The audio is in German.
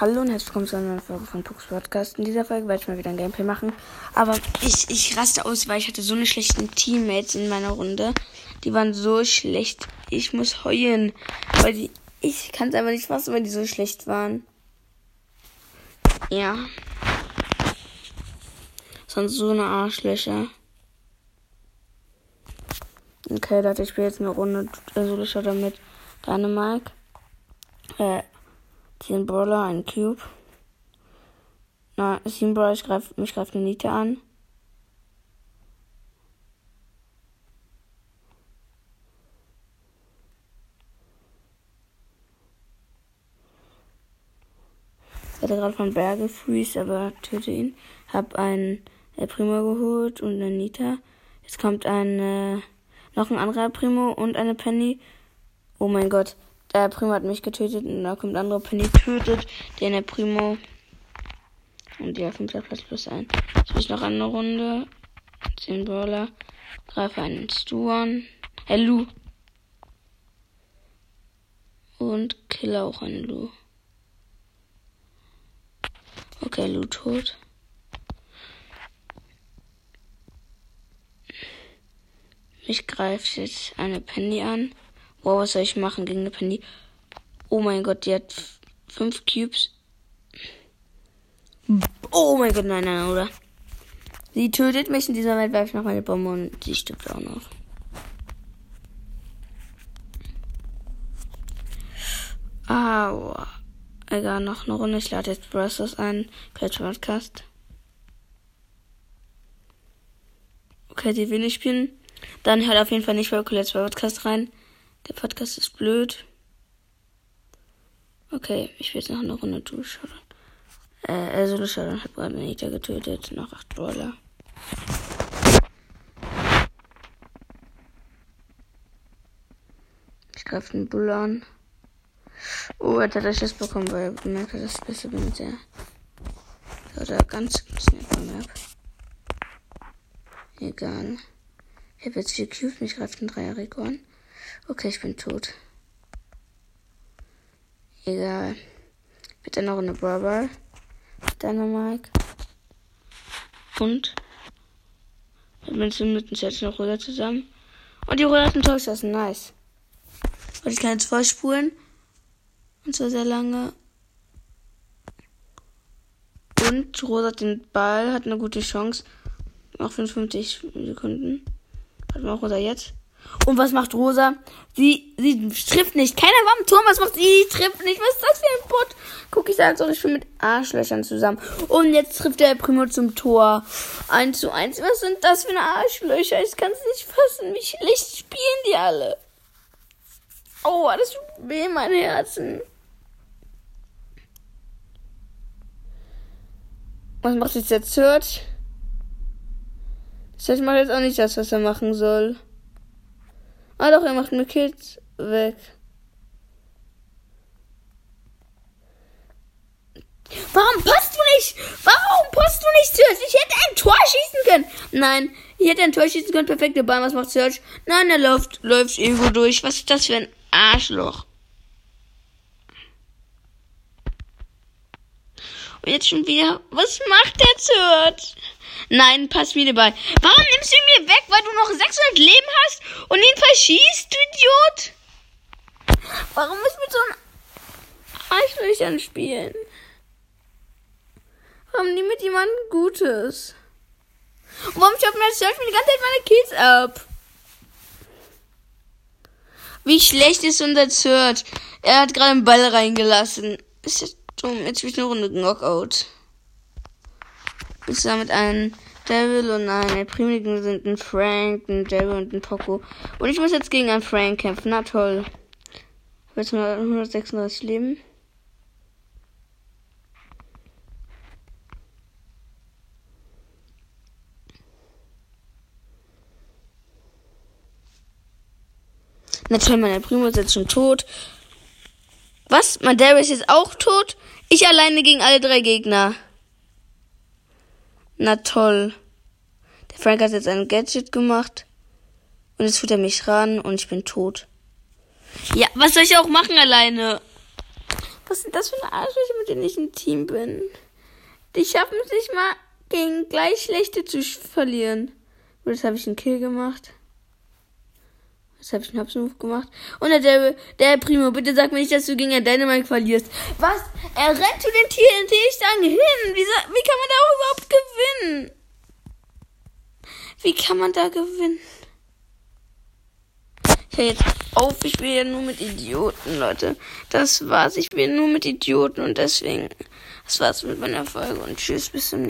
Hallo und herzlich willkommen zu einer neuen Folge von Tux Podcast. In dieser Folge werde ich mal wieder ein Gameplay machen. Aber ich, ich raste aus, weil ich hatte so eine schlechten Teammates in meiner Runde. Die waren so schlecht. Ich muss heulen. Weil die. Ich kann es einfach nicht fassen, weil die so schlecht waren. Ja. Sonst so eine Arschlöcher. Okay, Leute, ich spiele jetzt eine Runde äh, Solo-Shooter mit Dynamike. Äh, 10 Brawler, ein Cube. Na, 7 Brawler, ich greif, mich greift eine Nita an. Ich hatte gerade von Berge Freeze, aber töte ihn. Hab einen äh, Primo geholt und eine Nita. Jetzt kommt ein, äh, noch ein anderer Primo und eine Penny. Oh mein Gott. Der Primo hat mich getötet und da kommt andere Penny tötet den der Primo. Und ja, fünfter Platz plus ein. Jetzt will ich noch eine Runde. Zehn Brawler. Greife einen Stu an. Äh, Lu. Und kille auch einen Lu. Okay, Lu tot. Mich greift jetzt eine Penny an. Wow, was soll ich machen gegen eine Penny? Oh mein Gott, die hat fünf Cubes. Oh mein Gott, nein, nein, oder? Sie tötet mich in dieser Welt, werfe ich noch meine Bombe und sie stirbt auch noch. Aua. Egal, noch eine Runde. Ich lade jetzt Brazos ein. Quetsch Podcast. Okay, die will ich spielen. Dann hört auf jeden Fall nicht bei Let's Podcast rein. Der Podcast ist blöd. Okay, ich will jetzt noch eine Runde durchschauen. Äh, also schauen, hab gerade Nita getötet. Noch 8 Dollar. Ich greife den Bull an. Oh, jetzt hat er Schiss bekommen, weil er bemerkt hat, dass ich besser bin mit der. Oder ganz schnell bemerkt. Egal. Ich habe jetzt vier Cubes, mich greift ein Dreier Rico an. Okay, ich bin tot. Egal. Bitte noch eine Brawl. Dynamike. Und mit dem mit dem Set noch Roller zusammen. Und die Roller hat ein Tor. Nice. Und ich kann jetzt vorspulen. Und zwar sehr lange. Und Rosa hat den Ball, hat eine gute Chance. Noch 55 Sekunden. Hat man auch Rosa jetzt. Und was macht Rosa? Sie, sie trifft nicht. Keiner war am Turm. Was macht sie? Sie trifft nicht. Was ist das für ein Bot? Guck, ich sag so, ich bin mit Arschlöchern zusammen. Und jetzt trifft der Primo zum Tor. 1 zu 1. Was sind das für eine Arschlöcher? Ich kann es nicht fassen. Wie schlecht spielen die alle. Oh, das tut weh, mein Herzen. Was macht jetzt der Search? Search macht jetzt auch nicht das, was er machen soll. Ah doch, er macht mir Kills weg. Warum passt du nicht? Warum passt du nicht, Search? Ich hätte ein Tor schießen können. Nein, ich hätte ein Tor schießen können. Perfekte Ball. Was macht Search? Nein, er läuft, läuft irgendwo durch. Was ist das für ein Arschloch? Und jetzt schon wieder. Was macht der Search? Nein, pass mir dabei. Warum nimmst du ihn mir weg, weil du noch 600 Leben hast und ihn verschießt, du Idiot? Warum ist mit so einem Arschlöchern spielen? Warum nie mit jemandem Gutes? Und warum schaut mir Search mir die ganze Zeit meine Kills ab? Wie schlecht ist unser Search? Er hat gerade einen Ball reingelassen. Ist das dumm? Jetzt spiele ich eine Runde Knockout zusammen mit einem Devil und einem Primigen sind ein Frank, ein Devil und ein Poco. Und ich muss jetzt gegen einen Frank kämpfen. Na toll. Jetzt mal 136 Leben. Na toll, mein Primo ist jetzt schon tot. Was? Mein Devil ist jetzt auch tot? Ich alleine gegen alle drei Gegner. Na toll. Der Frank hat jetzt ein Gadget gemacht. Und jetzt tut er mich ran und ich bin tot. Ja, was soll ich auch machen alleine? Was sind das für eine Arschlöcher, mit denen ich ein Team bin? Die schaffen es nicht mal, gegen gleich schlechte zu verlieren. Und jetzt habe ich einen Kill gemacht. Jetzt habe ich einen Hubsmove gemacht. Und der, der Primo, bitte sag mir nicht, dass du gegen den Dynamite verlierst. Was? Er rennt zu den TNT-Stangen hin. Wie, wie kann man da überhaupt gewinnen? Wie kann man da gewinnen? Ich höre jetzt auf. Ich spiele ja nur mit Idioten, Leute. Das war's. Ich spiele nur mit Idioten und deswegen, das war's mit meiner Folge und tschüss, bis zum nächsten Mal.